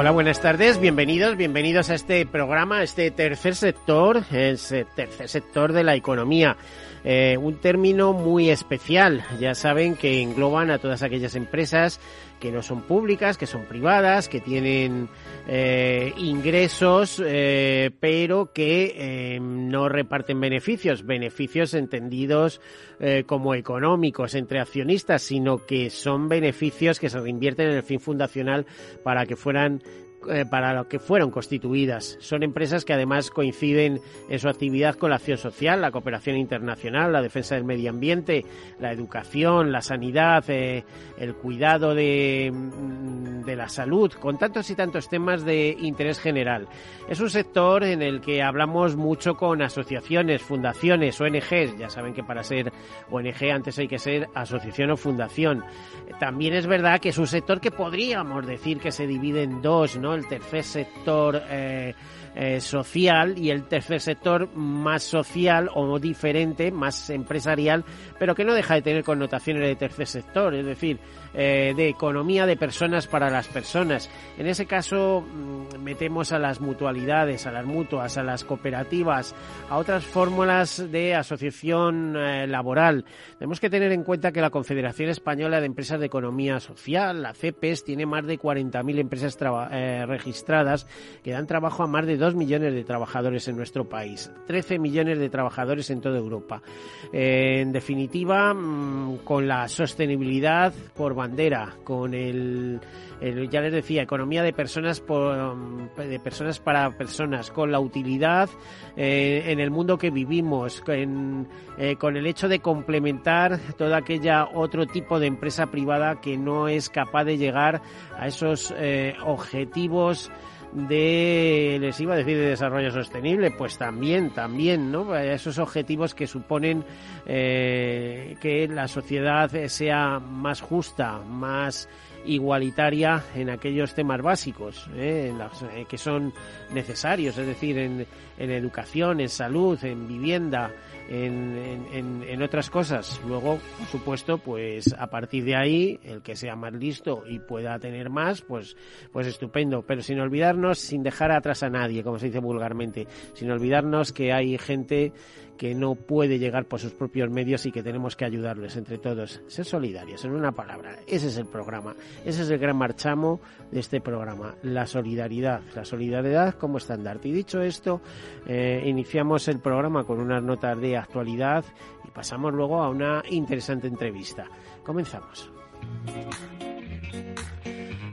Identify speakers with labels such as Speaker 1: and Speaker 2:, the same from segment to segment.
Speaker 1: Hola, buenas tardes, bienvenidos, bienvenidos a este programa, este tercer sector, el tercer sector de la economía. Eh, un término muy especial, ya saben que engloban a todas aquellas empresas que no son públicas, que son privadas, que tienen eh, ingresos, eh, pero que eh, no reparten beneficios, beneficios entendidos eh, como económicos entre accionistas, sino que son beneficios que se reinvierten en el fin fundacional para que fueran eh, para lo que fueron constituidas. Son empresas que además coinciden en su actividad con la acción social, la cooperación internacional, la defensa del medio ambiente, la educación, la sanidad, eh, el cuidado de, mm, de la salud, con tantos y tantos temas de interés general. Es un sector en el que hablamos mucho con asociaciones, fundaciones, ONGs. Ya saben que para ser ONG antes hay que ser asociación o fundación. También es verdad que es un sector que podríamos decir que se divide en dos, ¿no? El tercer sector eh, eh, social y el tercer sector más social o diferente, más empresarial, pero que no deja de tener connotaciones de tercer sector, es decir, eh, de economía de personas para las personas. En ese caso mm, metemos a las mutualidades, a las mutuas, a las cooperativas, a otras fórmulas de asociación eh, laboral. Tenemos que tener en cuenta que la Confederación Española de Empresas de Economía Social, la CEPES, tiene más de 40.000 empresas eh, registradas que dan trabajo a más de 2 millones de trabajadores en nuestro país, 13 millones de trabajadores en toda Europa. Eh, en definitiva, mm, con la sostenibilidad por bandera, con el, ya les decía, economía de personas por, mm, de personas para personas, con la utilidad eh, en el mundo que vivimos, eh, con el hecho de complementar toda aquella otro tipo de empresa privada que no es capaz de llegar a esos objetivos de, les iba a decir, de desarrollo sostenible, pues también, también, ¿no? A Esos objetivos que suponen eh, que la sociedad sea más justa, más igualitaria en aquellos temas básicos ¿eh? en las- eh, que son necesarios, es decir, en, en educación, en salud, en vivienda, en, en- en- otras cosas. Luego, por supuesto, pues a partir de ahí, el que sea más listo y pueda tener más, pues, pues estupendo. Pero sin olvidarnos, sin dejar atrás a nadie, como se dice vulgarmente, sin olvidarnos que hay gente que no puede llegar por sus propios medios y que tenemos que ayudarles entre todos. Ser solidarios, en una palabra. Ese es el programa. Ese es el gran marchamo de este programa. La solidaridad. La solidaridad como estandarte. Y dicho esto, eh, iniciamos el programa con unas notas de actualidad y pasamos luego a una interesante entrevista. Comenzamos.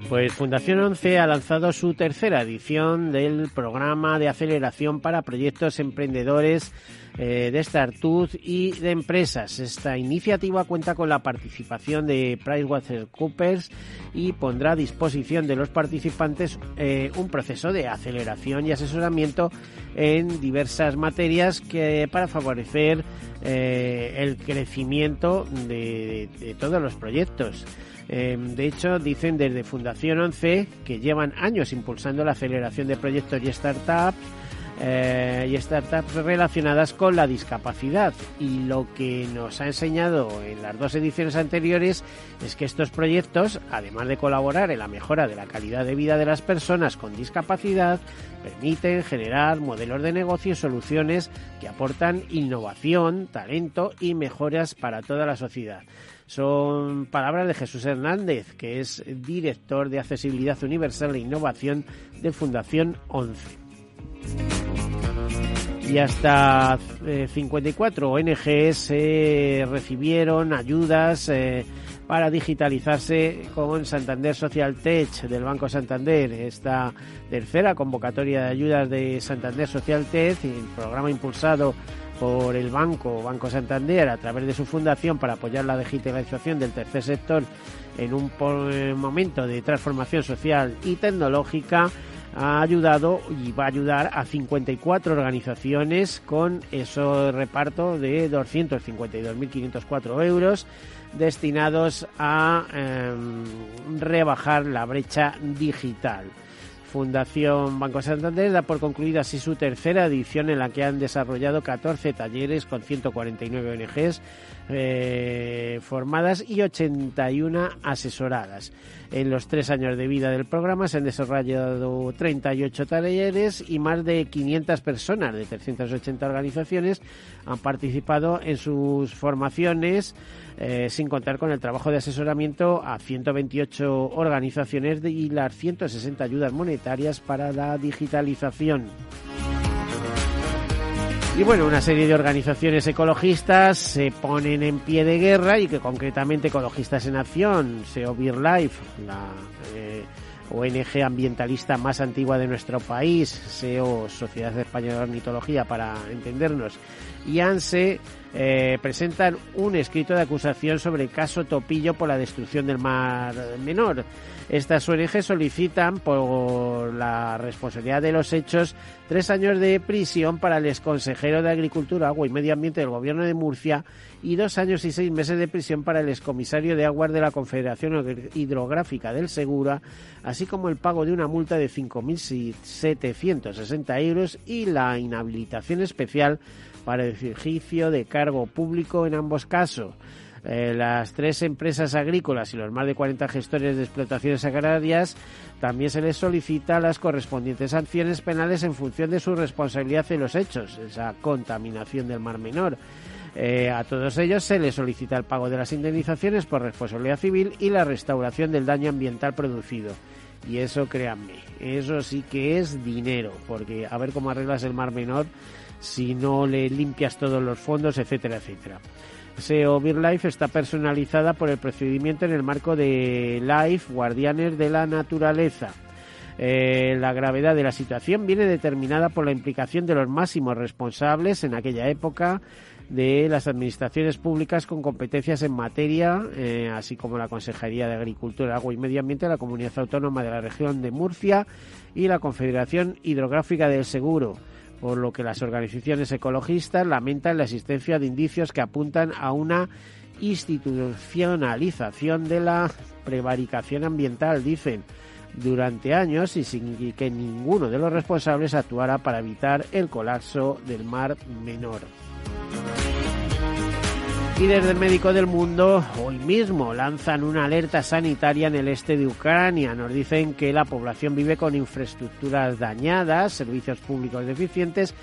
Speaker 1: Pues Fundación 11 ha lanzado su tercera edición del programa de aceleración para proyectos emprendedores eh, de startup y de empresas. Esta iniciativa cuenta con la participación de PricewaterhouseCoopers y pondrá a disposición de los participantes eh, un proceso de aceleración y asesoramiento en diversas materias que para favorecer eh, el crecimiento de, de todos los proyectos. Eh, de hecho, dicen desde Fundación 11 que llevan años impulsando la aceleración de proyectos y startups eh, y startups relacionadas con la discapacidad. Y lo que nos ha enseñado en las dos ediciones anteriores es que estos proyectos, además de colaborar en la mejora de la calidad de vida de las personas con discapacidad, permiten generar modelos de negocio y soluciones que aportan innovación, talento y mejoras para toda la sociedad. Son palabras de Jesús Hernández, que es director de Accesibilidad Universal e Innovación de Fundación 11 y hasta eh, 54 ONGs eh, recibieron ayudas eh, para digitalizarse con Santander Social Tech del Banco Santander. Esta tercera convocatoria de ayudas de Santander Social Tech, el programa impulsado por el banco, Banco Santander, a través de su fundación para apoyar la digitalización del tercer sector en un momento de transformación social y tecnológica, ha ayudado y va a ayudar a 54 organizaciones con ese reparto de 252.504 euros destinados a em, rebajar la brecha digital. Fundación Banco Santander da por concluida así su tercera edición en la que han desarrollado 14 talleres con 149 ONGs eh, formadas y 81 asesoradas. En los tres años de vida del programa se han desarrollado 38 talleres y más de 500 personas de 380 organizaciones han participado en sus formaciones, eh, sin contar con el trabajo de asesoramiento a 128 organizaciones y las 160 ayudas monetarias para la digitalización. Y bueno, una serie de organizaciones ecologistas se ponen en pie de guerra y que concretamente Ecologistas en Acción, SEO Beer Life, la eh, ONG ambientalista más antigua de nuestro país, SEO Sociedad Española de Ornitología para entendernos, y ANSE eh, presentan un escrito de acusación sobre el caso Topillo por la destrucción del mar menor. Estas ONG solicitan por la responsabilidad de los hechos tres años de prisión para el exconsejero de Agricultura, Agua y Medio Ambiente del Gobierno de Murcia y dos años y seis meses de prisión para el excomisario de aguas de la Confederación Hidrográfica del Segura, así como el pago de una multa de 5.760 euros y la inhabilitación especial para el ejercicio de cargo público en ambos casos. Eh, las tres empresas agrícolas y los más de 40 gestores de explotaciones agrarias también se les solicita las correspondientes sanciones penales en función de su responsabilidad en los hechos, esa contaminación del Mar Menor. Eh, a todos ellos se les solicita el pago de las indemnizaciones por responsabilidad civil y la restauración del daño ambiental producido. Y eso, créanme, eso sí que es dinero, porque a ver cómo arreglas el Mar Menor si no le limpias todos los fondos, etcétera, etcétera. SEO Life está personalizada por el procedimiento en el marco de Life Guardianes de la Naturaleza. Eh, la gravedad de la situación viene determinada por la implicación de los máximos responsables en aquella época de las administraciones públicas con competencias en materia, eh, así como la Consejería de Agricultura, Agua y Medio Ambiente, la Comunidad Autónoma de la Región de Murcia y la Confederación Hidrográfica del Seguro por lo que las organizaciones ecologistas lamentan la existencia de indicios que apuntan a una institucionalización de la prevaricación ambiental, dicen, durante años y sin que ninguno de los responsables actuara para evitar el colapso del mar menor. Y desde el Médico del Mundo, hoy mismo lanzan una alerta sanitaria en el este de Ucrania. Nos dicen que la población vive con infraestructuras dañadas, servicios públicos deficientes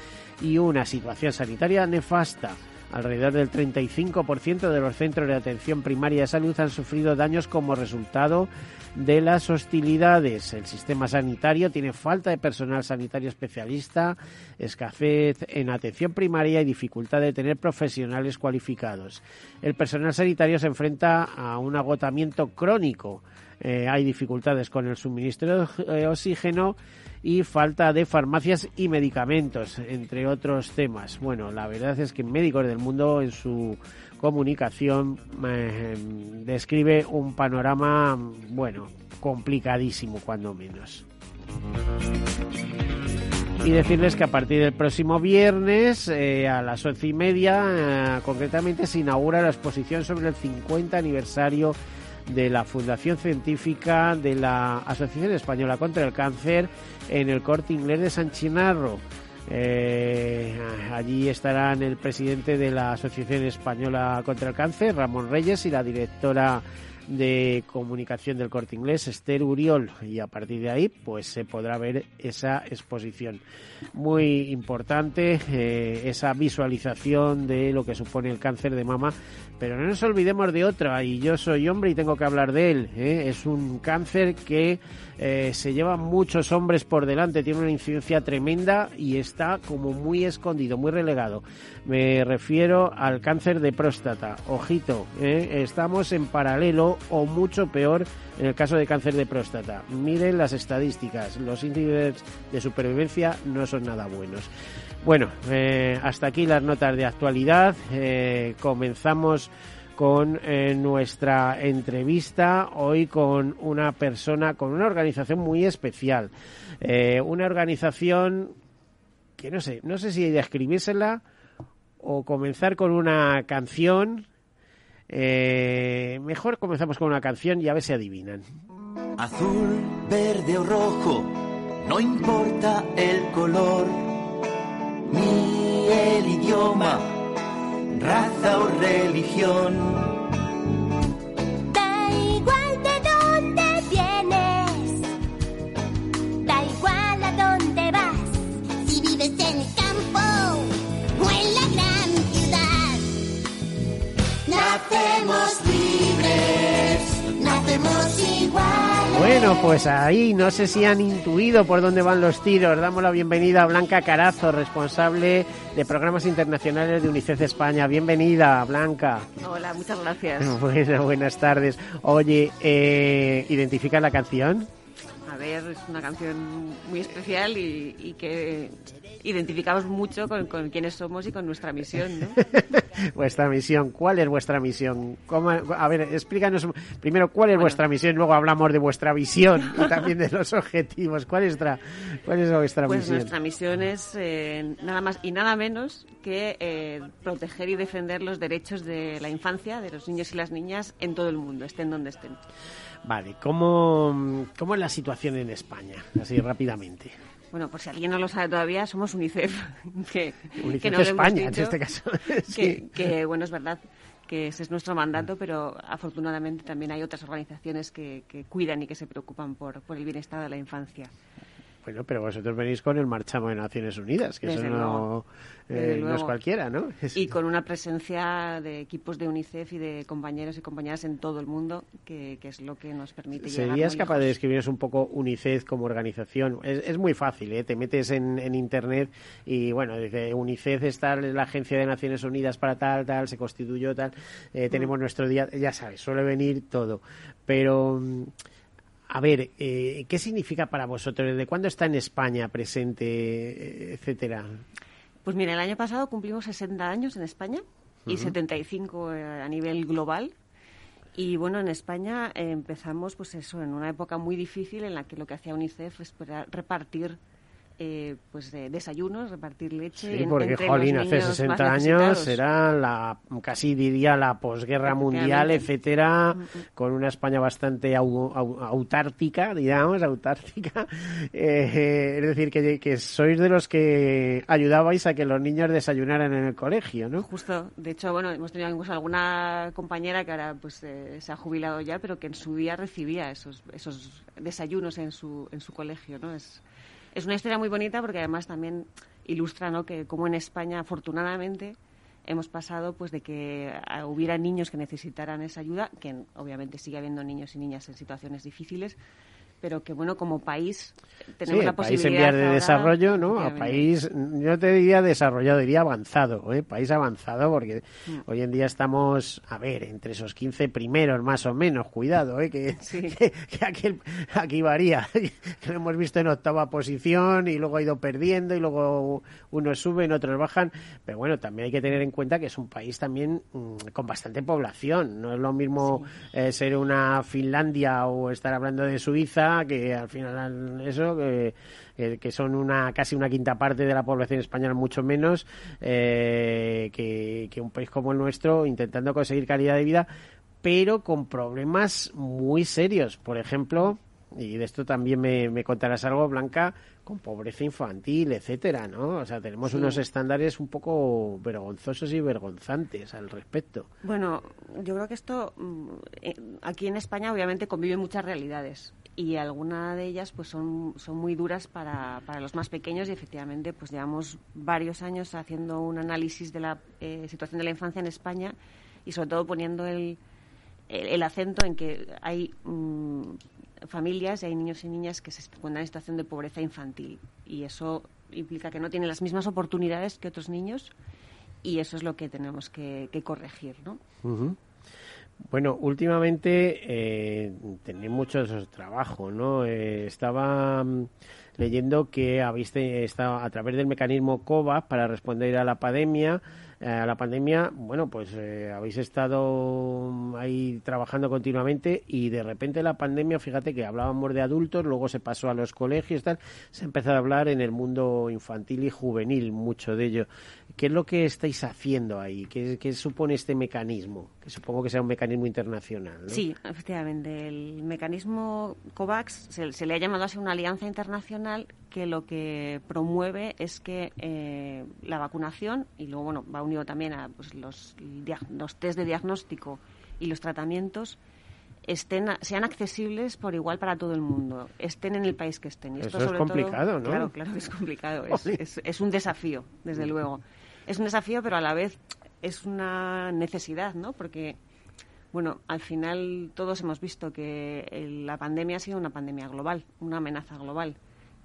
Speaker 1: y una situación sanitaria nefasta. Alrededor del 35% de los centros de atención primaria de salud han sufrido daños como resultado de las hostilidades. El sistema sanitario tiene falta de personal sanitario especialista, escasez en atención primaria y dificultad de tener profesionales cualificados. El personal sanitario se enfrenta a un agotamiento crónico. Eh, hay dificultades con el suministro de oxígeno y falta de farmacias y medicamentos, entre otros temas. Bueno, la verdad es que Médicos del Mundo en su comunicación eh, describe un panorama, bueno, complicadísimo cuando menos. Y decirles que a partir del próximo viernes, eh, a las once y media, concretamente, se inaugura la exposición sobre el 50 aniversario de la Fundación Científica de la Asociación Española contra el Cáncer en el Corte Inglés de San Chinarro. Eh, allí estarán el presidente de la Asociación Española contra el Cáncer, Ramón Reyes, y la directora de comunicación del corte inglés, Esther Uriol, y a partir de ahí pues se podrá ver esa exposición. Muy importante eh, esa visualización de lo que supone el cáncer de mama, pero no nos olvidemos de otra, y yo soy hombre y tengo que hablar de él. ¿eh? Es un cáncer que eh, se lleva muchos hombres por delante, tiene una incidencia tremenda y está como muy escondido, muy relegado. Me refiero al cáncer de próstata. Ojito, estamos en paralelo o mucho peor en el caso de cáncer de próstata. Miren las estadísticas, los índices de supervivencia no son nada buenos. Bueno, eh, hasta aquí las notas de actualidad. Eh, comenzamos con eh, nuestra entrevista hoy con una persona, con una organización muy especial. una organización que no sé, no sé si describírsela o comenzar con una canción. mejor comenzamos con una canción y a ver si adivinan.
Speaker 2: Azul, verde o rojo, no importa el color ni el idioma, raza o religión.
Speaker 1: Bueno, pues ahí no sé si han intuido por dónde van los tiros. Damos la bienvenida a Blanca Carazo, responsable de programas internacionales de UNICEF España. Bienvenida, Blanca.
Speaker 3: Hola, muchas gracias.
Speaker 1: Bueno, buenas tardes. Oye, eh, ¿identifica la canción?
Speaker 3: A ver, es una canción muy especial y, y que identificamos mucho con, con, quiénes somos y con nuestra misión, ¿no?
Speaker 1: vuestra misión, ¿cuál es vuestra misión? ¿Cómo, a ver, explícanos primero cuál es bueno. vuestra misión, luego hablamos de vuestra visión y también de los objetivos. ¿Cuál es, vuestra, cuál es vuestra
Speaker 3: pues
Speaker 1: misión?
Speaker 3: nuestra misión es eh, nada más y nada menos que eh, proteger y defender los derechos de la infancia, de los niños y las niñas en todo el mundo, estén donde estén.
Speaker 1: Vale, ¿cómo, cómo es la situación en España? Así rápidamente.
Speaker 3: Bueno, por si alguien no lo sabe todavía, somos UNICEF. Que,
Speaker 1: UNICEF
Speaker 3: que no
Speaker 1: España,
Speaker 3: dicho,
Speaker 1: en este caso.
Speaker 3: que, que, bueno, es verdad que ese es nuestro mandato, pero afortunadamente también hay otras organizaciones que, que cuidan y que se preocupan por, por el bienestar de la infancia.
Speaker 1: Bueno, pero vosotros venís con el marchamo de Naciones Unidas, que
Speaker 3: Desde
Speaker 1: eso no, eh, no, es cualquiera, ¿no?
Speaker 3: Y con una presencia de equipos de UNICEF y de compañeros y compañeras en todo el mundo, que, que es lo que nos permite llegar
Speaker 1: ¿Serías
Speaker 3: muy
Speaker 1: capaz
Speaker 3: lejos.
Speaker 1: de describirnos un poco UNICEF como organización? Es, es muy fácil, ¿eh? Te metes en, en, Internet y, bueno, dice UNICEF está la Agencia de Naciones Unidas para tal, tal, se constituyó tal, eh, tenemos mm. nuestro día, ya sabes, suele venir todo. Pero... A ver, eh, ¿qué significa para vosotros? ¿Desde cuándo está en España presente, etcétera?
Speaker 3: Pues mira, el año pasado cumplimos 60 años en España y uh -huh. 75 a nivel global. Y bueno, en España eh, empezamos, pues eso, en una época muy difícil en la que lo que hacía UNICEF es repartir eh, pues de desayunos, repartir leche.
Speaker 1: Sí, porque,
Speaker 3: entre
Speaker 1: jolín,
Speaker 3: los
Speaker 1: hace
Speaker 3: niños
Speaker 1: 60
Speaker 3: más
Speaker 1: años era la, casi diría la posguerra mundial, etcétera, con una España bastante au, au, autártica, digamos, autártica. Eh, es decir, que, que sois de los que ayudabais a que los niños desayunaran en el colegio, ¿no?
Speaker 3: Justo. De hecho, bueno, hemos tenido incluso alguna compañera que ahora pues eh, se ha jubilado ya, pero que en su día recibía esos, esos desayunos en su, en su colegio, ¿no? Es, es una historia muy bonita porque además también ilustra ¿no? que como en España afortunadamente hemos pasado pues de que hubiera niños que necesitaran esa ayuda que obviamente sigue habiendo niños y niñas en situaciones difíciles pero que bueno como país tenemos
Speaker 1: sí,
Speaker 3: la
Speaker 1: país
Speaker 3: posibilidad
Speaker 1: en vías de desarrollo no a país yo te diría desarrollado diría avanzado ¿eh? país avanzado porque mm. hoy en día estamos a ver entre esos 15 primeros más o menos cuidado ¿eh? que,
Speaker 3: sí.
Speaker 1: que, que aquí, aquí, varía que lo hemos visto en octava posición y luego ha ido perdiendo y luego unos suben otros bajan pero bueno también hay que tener en cuenta que es un país también mmm, con bastante población no es lo mismo sí. eh, ser una Finlandia o estar hablando de Suiza que al final eso que, que, son una casi una quinta parte de la población española mucho menos eh, que, que un país como el nuestro intentando conseguir calidad de vida pero con problemas muy serios por ejemplo y de esto también me, me, contarás algo, Blanca, con pobreza infantil, etcétera, ¿no? O sea, tenemos sí. unos estándares un poco vergonzosos y vergonzantes al respecto.
Speaker 3: Bueno, yo creo que esto aquí en España obviamente conviven muchas realidades y algunas de ellas pues son, son muy duras para, para los más pequeños y efectivamente pues llevamos varios años haciendo un análisis de la eh, situación de la infancia en España y sobre todo poniendo el, el, acento en que hay mmm, familias y hay niños y niñas que se encuentran en situación de pobreza infantil y eso implica que no tienen las mismas oportunidades que otros niños y eso es lo que tenemos que, corregir, ¿no?
Speaker 1: Bueno, últimamente eh, tenéis mucho trabajo, ¿no? Eh, estaba mm, leyendo que habéis estado a través del mecanismo COVAX para responder a la pandemia. eh, A la pandemia, bueno, pues eh, habéis estado mm, ahí trabajando continuamente y de repente la pandemia, fíjate que hablábamos de adultos, luego se pasó a los colegios, tal, se ha empezado a hablar en el mundo infantil y juvenil mucho de ello. ¿Qué es lo que estáis haciendo ahí? ¿Qué, qué supone este mecanismo? Que supongo que sea un mecanismo internacional. ¿no?
Speaker 3: Sí, efectivamente. El mecanismo COVAX se, se le ha llamado así una alianza internacional que lo que promueve es que eh, la vacunación, y luego bueno, va unido también a pues, los, los test de diagnóstico y los tratamientos, estén, sean accesibles por igual para todo el mundo, estén en el país que estén. Y
Speaker 1: Eso
Speaker 3: esto
Speaker 1: es
Speaker 3: sobre todo-
Speaker 1: complicado, ¿no?
Speaker 3: Claro, claro que es complicado. Es- es un desafío, desde luego. Es un desafío, pero a la vez es una necesidad, ¿no? Porque bueno, al final todos hemos visto que el- la pandemia ha sido una pandemia global, una amenaza global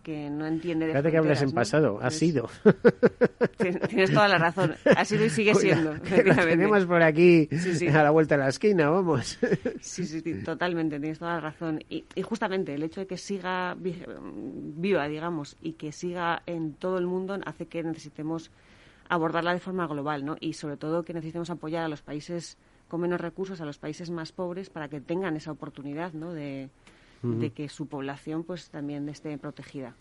Speaker 3: que no entiende de
Speaker 1: Fíjate que hablas en pasado, ha
Speaker 3: Entonces,
Speaker 1: sido.
Speaker 3: tien- Tienes toda la razón. Ha sido y sigue siendo.
Speaker 1: Lo tenemos por aquí
Speaker 3: Sí, sí.
Speaker 1: a la vuelta de la esquina, vamos.
Speaker 3: Sí, sí, sí, totalmente, tienes toda la razón. Y, y justamente el hecho de que siga vi- viva, digamos, y que siga en todo el mundo hace que necesitemos abordarla de forma global, ¿no? Y sobre todo que necesitemos apoyar a los países con menos recursos, a los países más pobres, para que tengan esa oportunidad, ¿no? De, de que su población, pues, también esté protegida.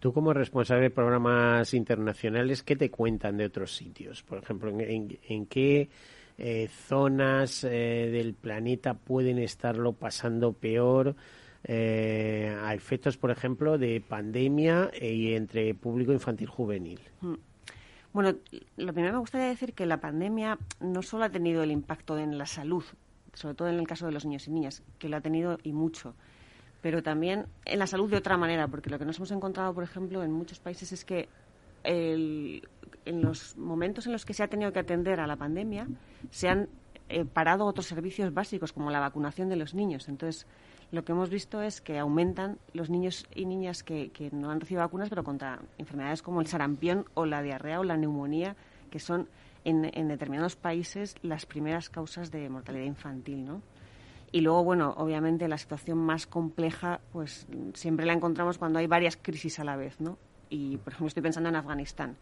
Speaker 1: Tú como responsable de programas internacionales, ¿qué te cuentan de otros sitios? Por ejemplo, ¿en, en- en qué eh, zonas eh, del planeta pueden estarlo pasando peor eh, a efectos, por ejemplo, de pandemia eh, y entre público infantil juvenil?
Speaker 3: Bueno, lo primero me gustaría decir que la pandemia no solo ha tenido el impacto en la salud, sobre todo en el caso de los niños y niñas, que lo ha tenido y mucho, pero también en la salud de otra manera, porque lo que nos hemos encontrado, por ejemplo, en muchos países es que el- en los momentos en los que se ha tenido que atender a la pandemia, se han eh, parado otros servicios básicos, como la vacunación de los niños. Entonces, lo que hemos visto es que aumentan los niños y niñas que, que no han recibido vacunas, pero contra enfermedades como el sarampión o la diarrea o la neumonía, que son en, en determinados países las primeras causas de mortalidad infantil, ¿no? Y luego, bueno, obviamente la situación más compleja, pues siempre la encontramos cuando hay varias crisis a la vez, ¿no? Y, por ejemplo, estoy pensando en Afganistán,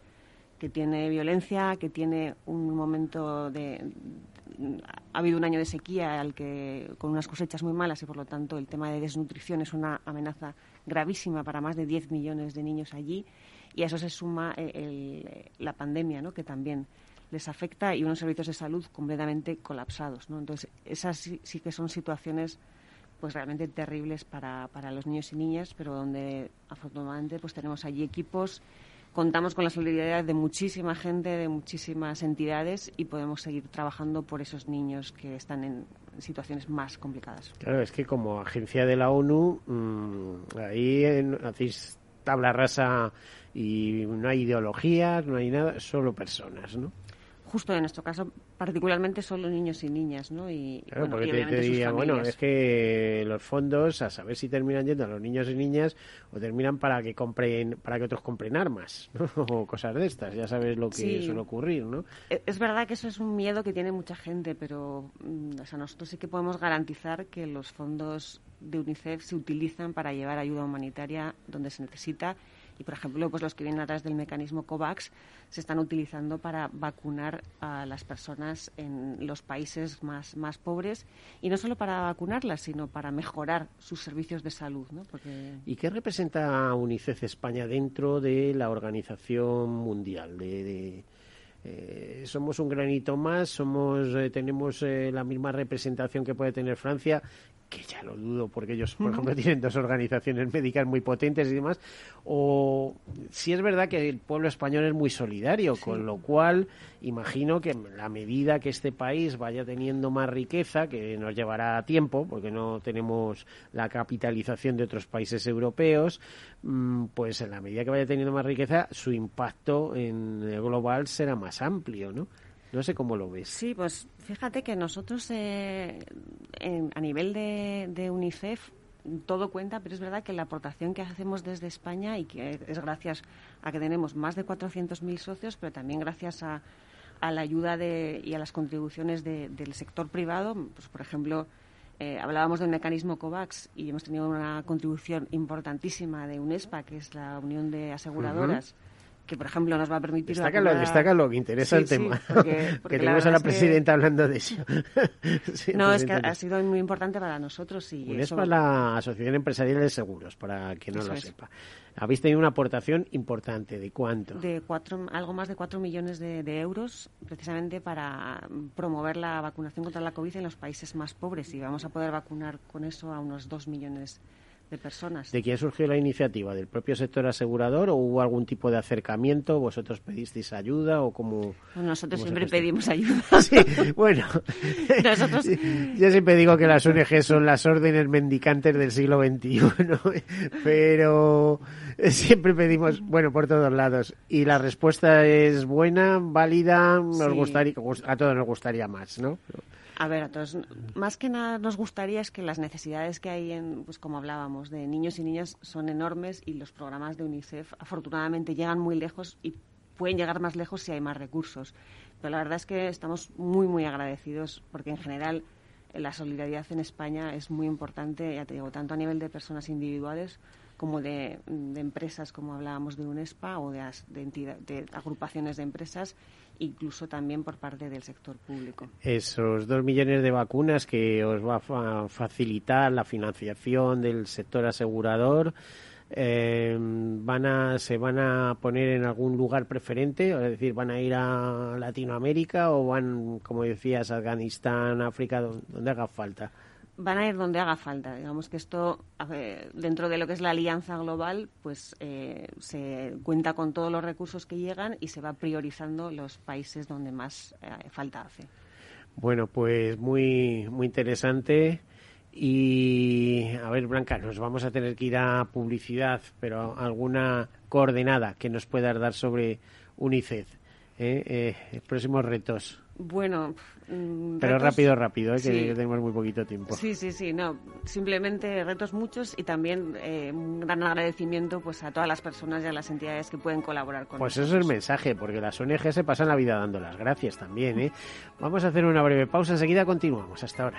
Speaker 3: que tiene violencia, que tiene un momento de... Ha habido un año de sequía al que, con unas cosechas muy malas y, por lo tanto, el tema de desnutrición es una amenaza gravísima para más de 10 millones de niños allí. Y a eso se suma eh, el- la pandemia, ¿no? Que también les afecta y unos servicios de salud completamente colapsados, ¿no? Entonces, esas sí, sí que son situaciones pues realmente terribles para, para los niños y niñas, pero donde afortunadamente pues tenemos allí equipos, contamos con la solidaridad de muchísima gente, de muchísimas entidades y podemos seguir trabajando por esos niños que están en situaciones más complicadas.
Speaker 1: Claro, es que como agencia de la ONU, mm, ahí en- hacéis tabla rasa y no hay ideologías, no hay nada, solo personas, ¿no?
Speaker 3: Justo en nuestro caso, particularmente solo niños y niñas, ¿no? Y,
Speaker 1: Claro,
Speaker 3: bueno,
Speaker 1: porque
Speaker 3: y
Speaker 1: te, diría, bueno, es que los fondos, a saber si terminan yendo a los niños y niñas o terminan para que compren, para que otros compren armas, ¿no? O cosas de estas, ya sabes lo que
Speaker 3: Sí.
Speaker 1: suele ocurrir, ¿no?
Speaker 3: E- Es verdad que eso es un miedo que tiene mucha gente, pero mm, o sea, nosotros sí que podemos garantizar que los fondos de UNICEF se utilizan para llevar ayuda humanitaria donde se necesita y, por ejemplo, pues los que vienen a través del mecanismo COVAX se están utilizando para vacunar a las personas en los países más, más pobres y no solo para vacunarlas, sino para mejorar sus servicios de salud,
Speaker 1: ¿Y qué representa UNICEF España dentro de la organización mundial? Eh, somos un granito más, somos eh, tenemos eh, la misma representación que puede tener Francia, que ya lo dudo porque ellos, por ejemplo, tienen dos organizaciones médicas muy potentes y demás. O si es verdad que el pueblo español es muy solidario, con lo cual imagino que la medida que este país vaya teniendo más riqueza, que nos llevará tiempo, porque no tenemos la capitalización de otros países europeos, mm, pues en la medida que vaya teniendo más riqueza, su impacto en el global será más amplio, ¿no? No sé cómo lo ves.
Speaker 3: Sí, pues fíjate que nosotros eh, en- a nivel de, de UNICEF todo cuenta, pero es verdad que la aportación que hacemos desde España y que es gracias a que tenemos más de 400.000 socios, pero también gracias a, a la ayuda de, y a las contribuciones de- del sector privado. Pues, por ejemplo, eh, hablábamos del mecanismo COVAX y hemos tenido una contribución importantísima de UNESPA, que es la Unión de Aseguradoras, que, por ejemplo, nos va a permitir...
Speaker 1: Destácalo,
Speaker 3: vacunar-
Speaker 1: destácalo, que interesa
Speaker 3: Sí,
Speaker 1: el
Speaker 3: sí,
Speaker 1: tema.
Speaker 3: porque- porque
Speaker 1: que tenemos a la
Speaker 3: es que-
Speaker 1: presidenta hablando de eso. Sí,
Speaker 3: No, es que
Speaker 1: presidenta.
Speaker 3: ha sido muy importante para nosotros y
Speaker 1: UNESPA
Speaker 3: eso-
Speaker 1: es la Asociación Empresarial de Seguros, para quien no
Speaker 3: Eso
Speaker 1: lo
Speaker 3: es.
Speaker 1: sepa. Habéis tenido una aportación importante. ¿De cuánto?
Speaker 3: de cuatro, algo más de 4 millones de, de euros precisamente para promover la vacunación contra la COVID en los países más pobres y vamos a poder vacunar con eso a unos 2 millones de personas.
Speaker 1: ¿De quién surgió la iniciativa? ¿Del propio sector asegurador o hubo algún tipo de acercamiento? ¿Vosotros pedisteis ayuda o cómo?
Speaker 3: Bueno, nosotros
Speaker 1: cómo
Speaker 3: siempre pedimos ayuda.
Speaker 1: Sí, bueno.
Speaker 3: Nosotros-
Speaker 1: Yo siempre digo que las ONG son las órdenes mendicantes del siglo XXI, pero siempre pedimos, bueno, por todos lados. Y la respuesta es buena, válida, nos
Speaker 3: Sí.
Speaker 1: gustaría, a todos nos gustaría más, ¿no?
Speaker 3: A ver, a más que nada nos gustaría es que las necesidades que hay, en, pues como hablábamos, de niños y niñas son enormes y los programas de UNICEF afortunadamente llegan muy lejos y pueden llegar más lejos si hay más recursos. Pero la verdad es que estamos muy, muy agradecidos porque en general la solidaridad en España es muy importante, ya te digo, tanto a nivel de personas individuales como de, empresas, como hablábamos de UNESPA o de, de, entidad- de agrupaciones de empresas, incluso también por parte del sector público.
Speaker 1: Esos dos millones de vacunas que os va a fa- facilitar la financiación del sector asegurador. eh, van a se van a poner en algún lugar preferente, es decir, van a ir a Latinoamérica o van, como decías, a Afganistán, África, don- donde haga falta.
Speaker 3: Van a ir donde haga falta. Digamos que esto, dentro de lo que es la alianza global, pues eh, se cuenta con todos los recursos que llegan y se va priorizando los países donde más eh, falta hace.
Speaker 1: Bueno, pues muy, muy interesante. Y a ver, Blanca, nos vamos a tener que ir a publicidad, pero alguna coordenada que nos puedas dar sobre UNICEF. ¿eh? Eh, próximos retos.
Speaker 3: Bueno, mm,
Speaker 1: Pero
Speaker 3: retos-
Speaker 1: rápido, rápido, ¿eh? que
Speaker 3: sí.
Speaker 1: tenemos muy poquito tiempo.
Speaker 3: Sí, sí, sí, no, simplemente retos muchos y también eh, un gran agradecimiento pues a todas las personas y a las entidades que pueden colaborar con
Speaker 1: Pues eso
Speaker 3: nosotros.
Speaker 1: es el mensaje, porque las ONG se pasan la vida dando las gracias también. ¿eh? Vamos a hacer una breve pausa, enseguida continuamos. Hasta ahora.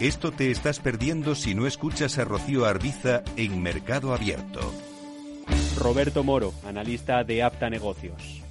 Speaker 4: Esto te estás perdiendo si no escuchas a Rocío Arbiza en Mercado Abierto.
Speaker 5: Roberto Moro, analista de Apta Negocios.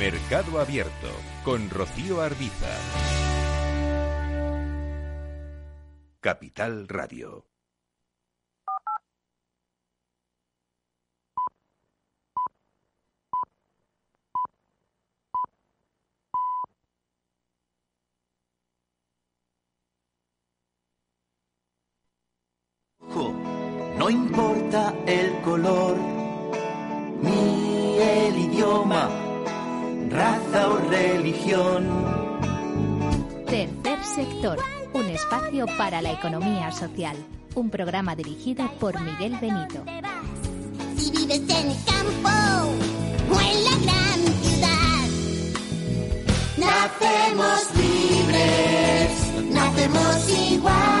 Speaker 4: Mercado Abierto con Rocío Arbiza. Capital Radio.
Speaker 2: No importa el color ni el idioma raza o religión.
Speaker 6: Tercer sector, un espacio para la economía social. Un programa dirigido por Miguel Benito.
Speaker 7: Si vives en el campo o en la gran ciudad. Nacemos libres, nacemos iguales,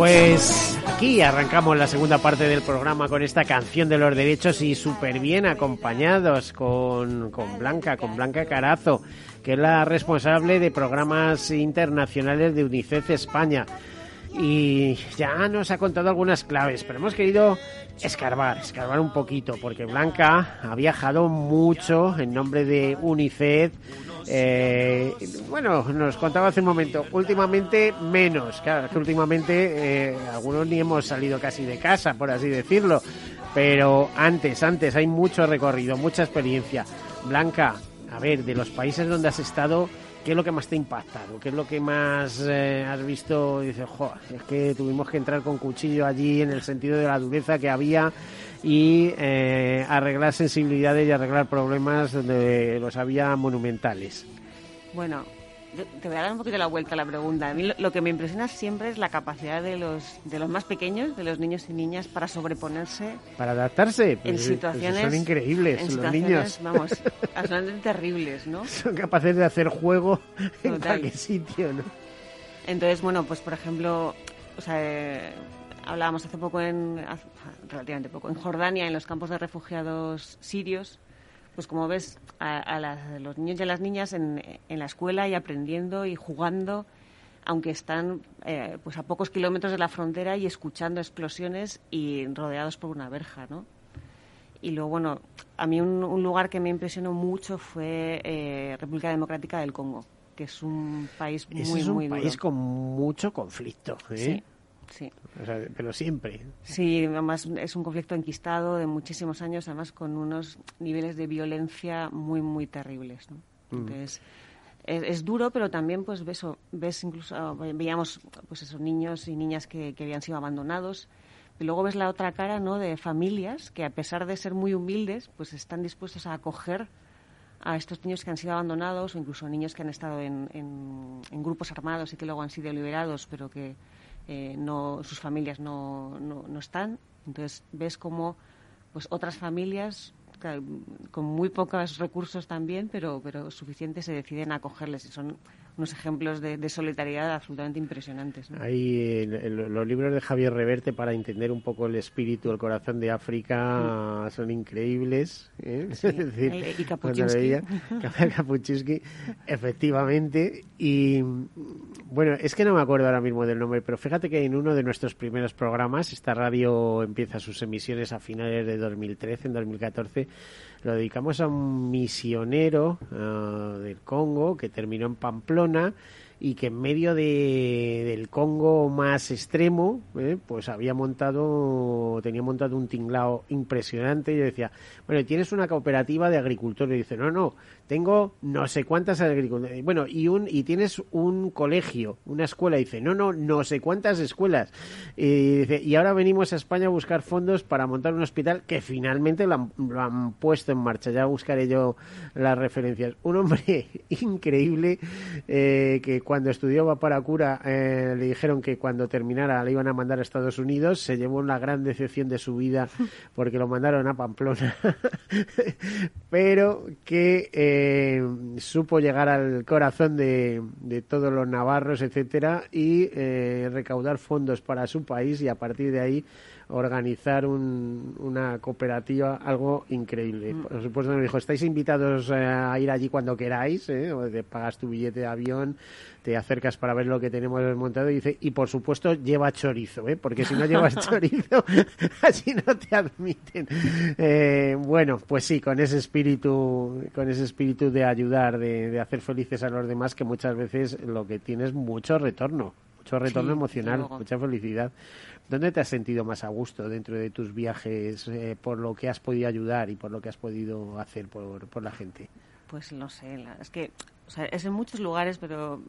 Speaker 1: Pues aquí arrancamos la segunda parte del programa con esta canción de los derechos y súper bien acompañados con, con Blanca, con Blanca Carazo, que es la responsable de programas internacionales de UNICEF España. Y ya nos ha contado algunas claves, pero hemos querido escarbar, escarbar un poquito, porque Blanca ha viajado mucho en nombre de UNICEF. Eh, bueno, nos contaba hace un momento, últimamente menos, claro, que últimamente eh, algunos ni hemos salido casi de casa, por así decirlo, pero antes, antes hay mucho recorrido, mucha experiencia. Blanca, a ver, de los países donde has estado, ¿qué es lo que más te ha impactado? ¿Qué es lo que más eh, has visto? Dices, "Jo, es que tuvimos que entrar con cuchillo allí en el sentido de la dureza que había y eh, arreglar sensibilidades y arreglar problemas donde los había monumentales.
Speaker 3: Bueno, te voy a dar un poquito la vuelta a la pregunta. A mí lo, que me impresiona siempre es la capacidad de los, de los más pequeños, de los niños y niñas, para sobreponerse
Speaker 1: Para adaptarse,
Speaker 3: en
Speaker 1: pues, pues
Speaker 3: situaciones...
Speaker 1: son increíbles
Speaker 3: en
Speaker 1: los
Speaker 3: situaciones,
Speaker 1: niños.
Speaker 3: Vamos, absolutamente terribles, ¿no?
Speaker 1: son capaces de hacer juego en cualquier sitio, ¿no?
Speaker 3: Entonces, bueno, pues por ejemplo, o sea, eh, hablábamos hace poco en, hace- relativamente poco, en Jordania, en los campos de refugiados sirios, pues como ves a, a las- los niños y a las niñas en, en la escuela y aprendiendo y jugando, aunque están eh, pues a pocos kilómetros de la frontera y escuchando explosiones y rodeados por una verja, ¿no? Y luego, bueno, a mí un, un lugar que me impresionó mucho fue eh, República Democrática del Congo, que es un país muy,
Speaker 1: Ese es un
Speaker 3: muy duro.
Speaker 1: país con mucho conflicto, ¿eh?
Speaker 3: Sí, sí.
Speaker 1: O sea, pero siempre.
Speaker 3: Sí, además es un conflicto enquistado de muchísimos años, además con unos niveles de violencia muy, muy terribles. ¿no?
Speaker 1: Mm.
Speaker 3: Entonces, es, es duro, pero también pues ves, ves incluso, veíamos pues esos niños y niñas que, que habían sido abandonados. Y luego ves la otra cara ¿no? de familias que, a pesar de ser muy humildes, pues están dispuestos a acoger a estos niños que han sido abandonados o incluso niños que han estado en, en- en grupos armados y que luego han sido liberados, pero que eh, no, sus familias no, no, no están. Entonces ves como pues otras familias con muy pocos recursos también, pero, pero suficientes, se deciden a acogerles. Y son unos ejemplos de, de solidaridad absolutamente impresionantes. ¿no?
Speaker 1: En los libros de Javier Reverte para entender un poco el espíritu, el corazón de África son increíbles. ¿eh?
Speaker 3: Sí,
Speaker 1: Es decir,
Speaker 3: y Kapuczynski,
Speaker 1: efectivamente. Y bueno, es que no me acuerdo ahora mismo del nombre, pero fíjate que en uno de nuestros primeros programas, esta radio empieza sus emisiones a finales de 2013, en 2014, lo dedicamos a un misionero ah, del Congo que terminó en Pamplona y que en medio de, del Congo más extremo, eh, pues había montado, tenía montado un tinglao impresionante. Y yo decía, bueno, ¿tienes una cooperativa de agricultores? Y dice, no, no, tengo no sé cuántas agricultores. Bueno, y un y tienes un colegio, una escuela. Y dice, no, no, no sé cuántas escuelas. Y dice, y ahora venimos a España a buscar fondos para montar un hospital que finalmente lo han, lo han puesto en marcha. Ya buscaré yo las referencias. Un hombre increíble eh, que cuando estudió para cura eh, le dijeron que cuando terminara le iban a mandar a Estados Unidos. Se llevó una gran decepción de su vida porque lo mandaron a Pamplona. Pero que eh, supo llegar al corazón de, todos los navarros, etcétera, y eh, recaudar fondos para su país y a partir de ahí organizar un- una cooperativa, algo increíble. Por supuesto, me dijo, estáis invitados eh, a ir allí cuando queráis, ¿eh? o te pagas tu billete de avión, te acercas para ver lo que tenemos montado y dice, y por supuesto lleva chorizo, ¿eh? porque si no llevas chorizo, así no te admiten. Eh, bueno, pues sí, con ese espíritu, con ese espíritu de ayudar, de, de hacer felices a los demás, que muchas veces lo que tiene es mucho retorno. Mucho retorno
Speaker 3: Sí,
Speaker 1: emocional, mucha felicidad. ¿Dónde te has sentido más a gusto dentro de tus viajes eh, por lo que has podido ayudar y por lo que has podido hacer por, por la gente?
Speaker 3: Pues no sé, la- es que o sea, es en muchos lugares, pero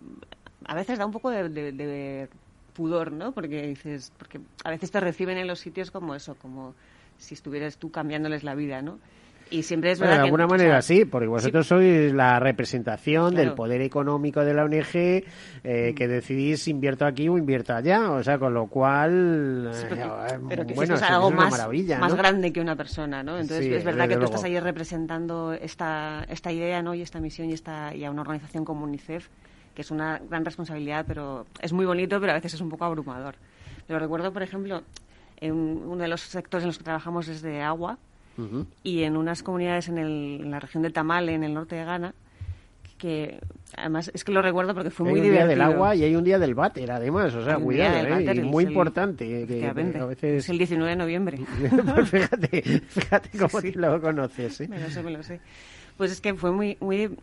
Speaker 3: a veces da un poco de, de- de pudor, ¿no? Porque dices, porque a veces te reciben en los sitios como eso, como si estuvieras tú cambiándoles la vida, ¿no? Y siempre es
Speaker 1: Bueno, de
Speaker 3: verdad que,
Speaker 1: alguna
Speaker 3: o
Speaker 1: manera
Speaker 3: sea,
Speaker 1: sí, porque vosotros sois la representación del poder económico de la ONG eh, que decidís invierto aquí o invierto allá, o sea, con lo cual,
Speaker 3: Sí,
Speaker 1: eh,
Speaker 3: pero,
Speaker 1: eh,
Speaker 3: pero que
Speaker 1: bueno,
Speaker 3: es algo
Speaker 1: es
Speaker 3: más,
Speaker 1: maravilla,
Speaker 3: más
Speaker 1: ¿no?
Speaker 3: grande que una persona, ¿no? Entonces
Speaker 1: Sí,
Speaker 3: es verdad que tú estás ahí representando esta, esta idea, ¿no? Y esta misión y, esta, y a una organización como UNICEF, que es una gran responsabilidad, pero es muy bonito, pero a veces es un poco abrumador. Pero recuerdo, por ejemplo, en uno de los sectores en los que trabajamos es de agua,
Speaker 1: Ujú.
Speaker 3: y en unas comunidades en, el- en la región de Tamale, en el norte de Ghana, que además es que lo recuerdo porque fue
Speaker 1: hay
Speaker 3: muy
Speaker 1: un día
Speaker 3: divertido.
Speaker 1: del agua y hay un día del váter, además, o sea,
Speaker 3: día
Speaker 1: cuidado, ¿eh?
Speaker 3: váter,
Speaker 1: y muy
Speaker 3: el-
Speaker 1: importante, que- que a veces...
Speaker 3: Es el 19 de noviembre.
Speaker 1: pues fíjate, fíjate cómo
Speaker 3: Sí.
Speaker 1: lo conoces, ¿eh?
Speaker 3: Me lo sé, me lo sé. Pues es que fue muy, muy,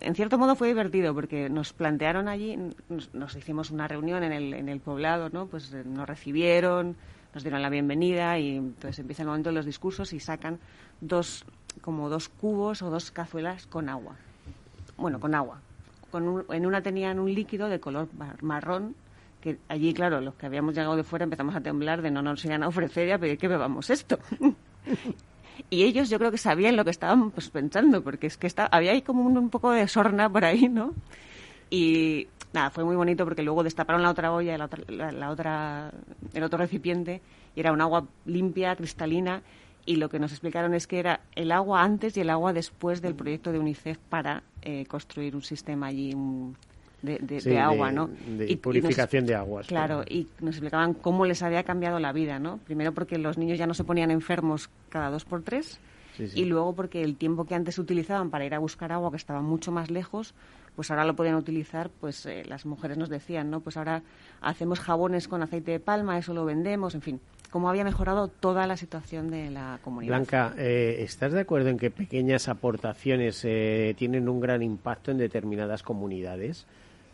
Speaker 3: en cierto modo fue divertido porque nos plantearon allí, nos, nos hicimos una reunión en el, en el poblado, ¿no? Pues eh, nos recibieron, nos dieron la bienvenida y entonces empieza el momento de los discursos y sacan dos, como dos cubos o dos cazuelas con agua. Bueno, con agua. Con un- en una tenían un líquido de color mar- marrón que allí, claro, los que habíamos llegado de fuera empezamos a temblar de no nos iban a ofrecer y a pedir que bebamos esto. Y ellos yo creo que sabían lo que estaban pues, pensando, porque es que está, había ahí como un, un poco de sorna por ahí, ¿no? Y nada, fue muy bonito porque luego destaparon la otra olla, la otra, la, la otra, el otro recipiente, y era un agua limpia, cristalina, y lo que nos explicaron es que era el agua antes y el agua después del proyecto de UNICEF para eh, construir un sistema allí un- de, de-
Speaker 1: Sí,
Speaker 3: de
Speaker 1: de-
Speaker 3: agua, ¿no?
Speaker 1: de
Speaker 3: Y- y nos-
Speaker 1: purificación de aguas,
Speaker 3: Claro, y nos explicaban cómo les había cambiado la vida, ¿no? Primero porque los niños ya no se ponían enfermos cada dos por tres,
Speaker 1: Sí, sí.
Speaker 3: y luego porque el tiempo que antes utilizaban para ir a buscar agua, que estaba mucho más lejos, pues ahora lo podían utilizar, pues eh, las mujeres nos decían, ¿no? Pues ahora hacemos jabones con aceite de palma, eso lo vendemos, en fin, cómo había mejorado toda la situación de la comunidad.
Speaker 1: Blanca, eh, ¿estás de acuerdo en que pequeñas aportaciones eh, tienen un gran impacto en determinadas comunidades?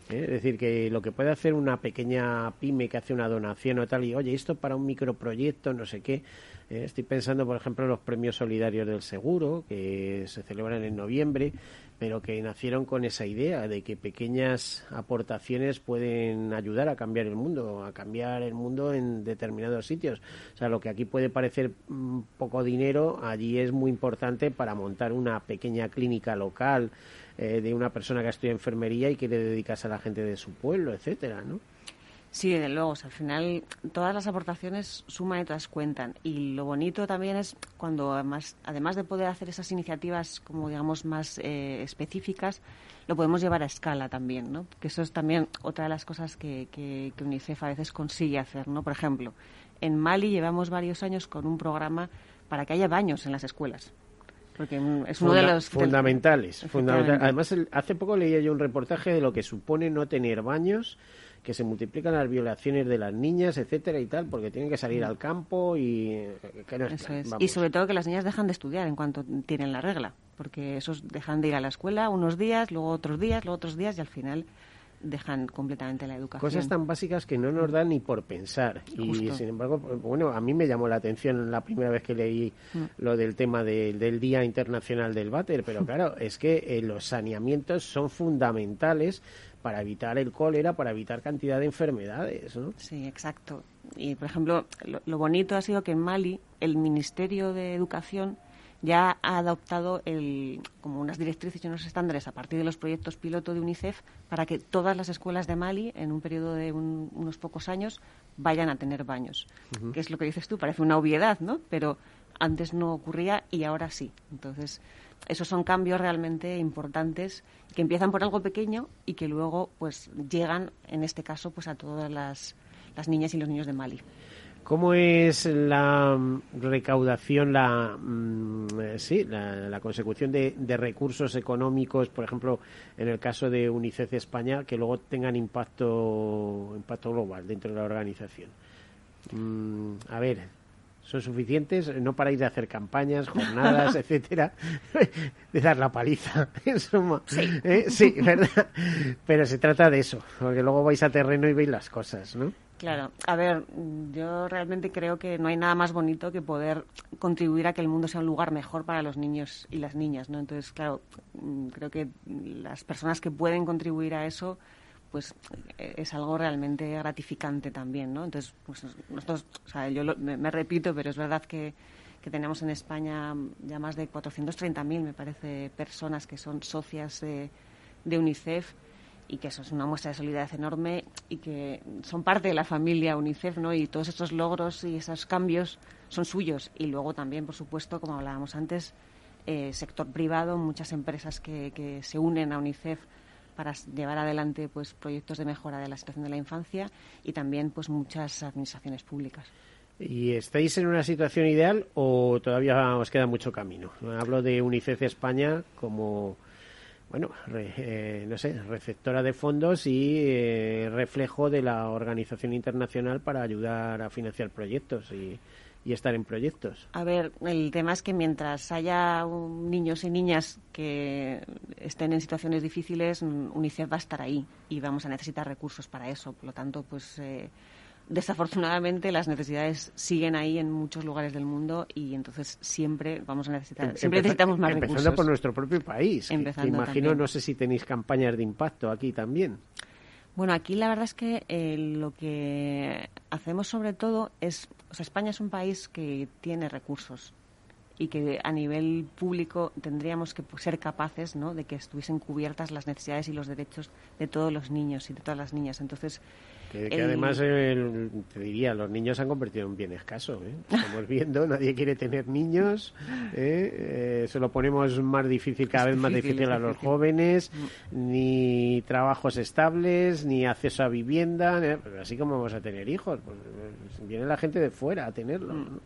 Speaker 1: ¿Eh? Es decir, que lo que puede hacer una pequeña pyme que hace una donación o tal, y oye, esto para un microproyecto, no sé qué. Eh, estoy pensando, por ejemplo, en los premios solidarios del seguro, que se celebran en noviembre, pero que nacieron con esa idea de que pequeñas aportaciones pueden ayudar a cambiar el mundo, a cambiar el mundo en determinados sitios. O sea, lo que aquí puede parecer mm, poco dinero, allí es muy importante para montar una pequeña clínica local eh, de una persona que estudia enfermería y quiere dedicarse a la gente de su pueblo, etcétera, ¿no?
Speaker 3: Sí, desde luego. o sea, al final todas las aportaciones suman y todas cuentan. Y lo bonito también es cuando, además, además de poder hacer esas iniciativas como, digamos, más eh, específicas, lo podemos llevar a escala también, ¿no? Que eso es también otra de las cosas que, que, que UNICEF a veces consigue hacer, ¿no? Por ejemplo, en Mali llevamos varios años con un programa para que haya baños en las escuelas. Porque es uno de los...
Speaker 1: fundamentales,
Speaker 3: Efectivamente.
Speaker 1: fundamental- Además, el- hace poco leía yo un reportaje de lo que supone no tener baños, que se multiplican las violaciones de las niñas, etcétera y tal, porque tienen que salir al campo y eh, que no
Speaker 3: es.
Speaker 1: vamos.
Speaker 3: Y sobre todo que las niñas dejan de estudiar en cuanto tienen la regla, porque esos dejan de ir a la escuela unos días, luego otros días, luego otros días y al final dejan completamente la educación.
Speaker 1: Cosas tan básicas que no nos dan ni por pensar. Y sin embargo, bueno, a mí me llamó la atención la primera vez que leí
Speaker 3: Mm.
Speaker 1: lo del tema de- del Día Internacional del Váter, pero claro, es que eh, los saneamientos son fundamentales para evitar el cólera, para evitar cantidad de enfermedades, ¿no?
Speaker 3: Sí, exacto. Y, por ejemplo, lo, lo bonito ha sido que en Mali el Ministerio de Educación ya ha adoptado el, como unas directrices y unos estándares a partir de los proyectos piloto de UNICEF para que todas las escuelas de Mali, en un periodo de un- unos pocos años, vayan a tener baños. Que es lo que dices tú, parece una obviedad, ¿no? Pero antes no ocurría y ahora sí. Entonces, esos son cambios realmente importantes que empiezan por algo pequeño y que luego pues llegan, en este caso, pues a todas las, las niñas y los niños de Mali.
Speaker 1: ¿Cómo es la mm, recaudación, la mm, eh, sí, la, la consecución de, recursos económicos, por ejemplo, en el caso de UNICEF España, que luego tengan impacto, impacto global dentro de la organización? Mm, a ver, son suficientes, no para ir a hacer campañas, jornadas, etcétera, de dar la paliza, en suma.
Speaker 3: Sí.
Speaker 1: ¿Eh? Sí, ¿verdad? Pero se trata de eso, porque luego vais a terreno y veis las cosas, ¿no?
Speaker 3: Claro, a ver, yo realmente creo que no hay nada más bonito que poder contribuir a que el mundo sea un lugar mejor para los niños y las niñas, ¿no? Entonces, claro, mm, creo que las personas que pueden contribuir a eso, pues eh, es algo realmente gratificante también, ¿no? Entonces, pues nosotros, o sea, yo lo- me, repito, pero es verdad que, tenemos en España ya más de 430.000, me parece, personas que son socias de, UNICEF y que eso es una muestra de solidaridad enorme y que son parte de la familia UNICEF, ¿no? Y todos estos logros y esos cambios son suyos. Y luego también, por supuesto, como hablábamos antes, eh, sector privado, muchas empresas que se unen a UNICEF para llevar adelante pues proyectos de mejora de la situación de la infancia y también pues muchas administraciones públicas.
Speaker 1: ¿Y estáis en una situación ideal o todavía os queda mucho camino? Hablo de UNICEF España como, bueno, re- eh, no sé, receptora de fondos y eh, reflejo de la organización internacional para ayudar a financiar proyectos y, y estar en proyectos.
Speaker 3: A ver, el tema es que mientras haya un- niños y niñas que estén en situaciones difíciles, UNICEF va a estar ahí y vamos a necesitar recursos para eso. Por lo tanto, pues eh, desafortunadamente las necesidades siguen ahí en muchos lugares del mundo y entonces siempre vamos a necesitar, siempre necesitamos más
Speaker 1: empezando
Speaker 3: recursos.
Speaker 1: por nuestro propio país. que- que
Speaker 3: Empezando
Speaker 1: imagino,
Speaker 3: también.
Speaker 1: no sé si tenéis campañas de impacto aquí también.
Speaker 3: Bueno, aquí la verdad es que eh, lo que hacemos sobre todo es, o sea, España es un país que tiene recursos y que a nivel público tendríamos que ser capaces ¿no? de que estuviesen cubiertas las necesidades y los derechos de todos los niños y de todas las niñas. Entonces,
Speaker 1: Que, que
Speaker 3: el-
Speaker 1: además, el- te diría, los niños se han convertido en un bien escaso. ¿eh? Estamos viendo, nadie quiere tener niños. ¿eh? Eh, se lo ponemos más difícil, cada
Speaker 3: Es
Speaker 1: vez más
Speaker 3: difícil,
Speaker 1: difícil a los
Speaker 3: difícil.
Speaker 1: jóvenes, ni trabajos estables, ni acceso a vivienda. así como vamos a tener hijos, pues viene la gente de fuera a tenerlos.
Speaker 3: Mm.
Speaker 1: ¿no?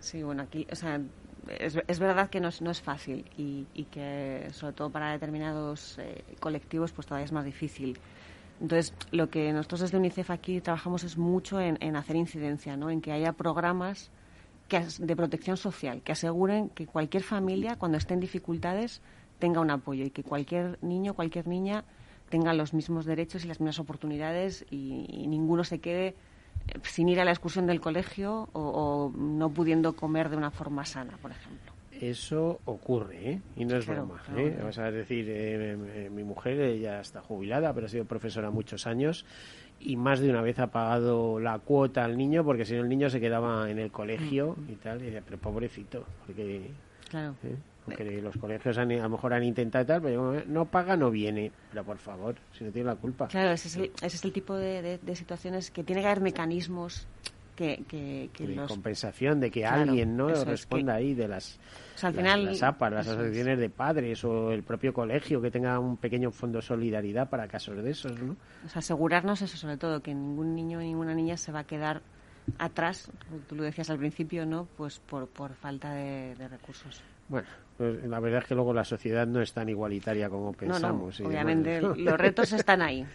Speaker 3: Sí, bueno, aquí, o sea, es, es verdad que no es, no es fácil y, y que sobre todo para determinados eh, colectivos pues todavía es más difícil. Entonces, lo que nosotros desde UNICEF aquí trabajamos es mucho en, en hacer incidencia, ¿no? En que haya programas que, de protección social que aseguren que cualquier familia, cuando esté en dificultades, tenga un apoyo y que cualquier niño, cualquier niña tenga los mismos derechos y las mismas oportunidades y, ninguno se quede sin ir a la excursión del colegio o, o no pudiendo comer de una forma sana, por ejemplo.
Speaker 1: Eso ocurre, ¿eh? Y no es
Speaker 3: Claro,
Speaker 1: broma,
Speaker 3: claro.
Speaker 1: ¿eh? O sea, es decir, eh, eh, mi mujer ya está jubilada, pero ha sido profesora muchos años y más de una vez ha pagado la cuota al niño porque si no el niño se quedaba en el colegio y tal. Y decía, pero pobrecito, porque
Speaker 3: Claro.
Speaker 1: ¿eh? Porque los colegios han- a lo mejor han intentado y tal, pero no paga, no viene. Pero por favor, si no tiene la culpa.
Speaker 3: Claro, ese es el, ese es el tipo de, de- de situaciones que tiene que haber mecanismos que, que, que
Speaker 1: de
Speaker 3: los...
Speaker 1: compensación de que
Speaker 3: Claro,
Speaker 1: alguien no
Speaker 3: es,
Speaker 1: responda
Speaker 3: que-
Speaker 1: ahí de las
Speaker 3: O sea, al final-
Speaker 1: las APAs, las
Speaker 3: eso es.
Speaker 1: asociaciones de padres o el propio colegio que tenga un pequeño fondo de solidaridad para casos de esos, ¿no?
Speaker 3: O sea, asegurarnos eso sobre todo, que ningún niño ni ninguna niña se va a quedar atrás, tú lo decías al principio, ¿no? Pues por, por falta de, de recursos.
Speaker 1: Bueno, la verdad es que luego la sociedad no es tan igualitaria como
Speaker 3: No, no,
Speaker 1: pensamos. y
Speaker 3: obviamente los retos están ahí.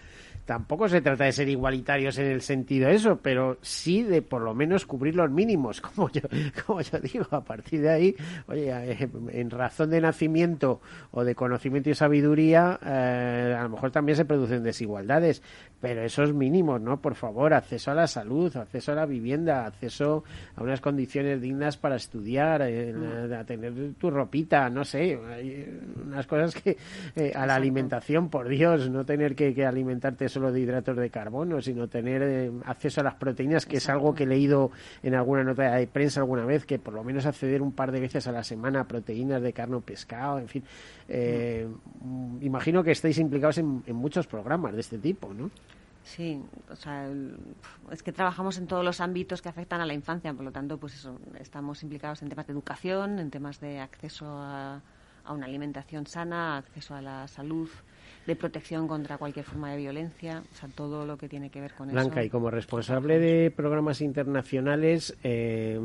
Speaker 1: Tampoco se trata de ser igualitarios en el sentido de eso, pero sí de por lo menos cubrir los mínimos, como yo, como yo digo. A partir de ahí, oye, eh, en razón de nacimiento o de conocimiento y sabiduría, eh, a lo mejor también se producen desigualdades, pero esos mínimos, ¿no? Por favor, acceso a la salud, acceso a la vivienda, acceso a unas condiciones dignas para estudiar, eh, a tener tu ropita, no sé, hay unas cosas que eh, a la alimentación, por Dios, no tener que, que alimentarte solo de hidratos de carbono, sino tener eh, acceso a las proteínas, que es algo que he leído en alguna nota de prensa alguna vez, que por lo menos acceder un par de veces a la semana a proteínas de carne o pescado, en fin. Eh, mm, Imagino que estáis implicados en, en muchos programas de este tipo, ¿no?
Speaker 3: Sí, o sea, es que trabajamos en todos los ámbitos que afectan a la infancia, por lo tanto, pues eso, estamos implicados en temas de educación, en temas de acceso a, a una alimentación sana, acceso a la salud, de protección contra cualquier forma de violencia, o sea, todo lo que tiene que ver con
Speaker 1: Blanca,
Speaker 3: eso.
Speaker 1: y como responsable de programas internacionales, eh,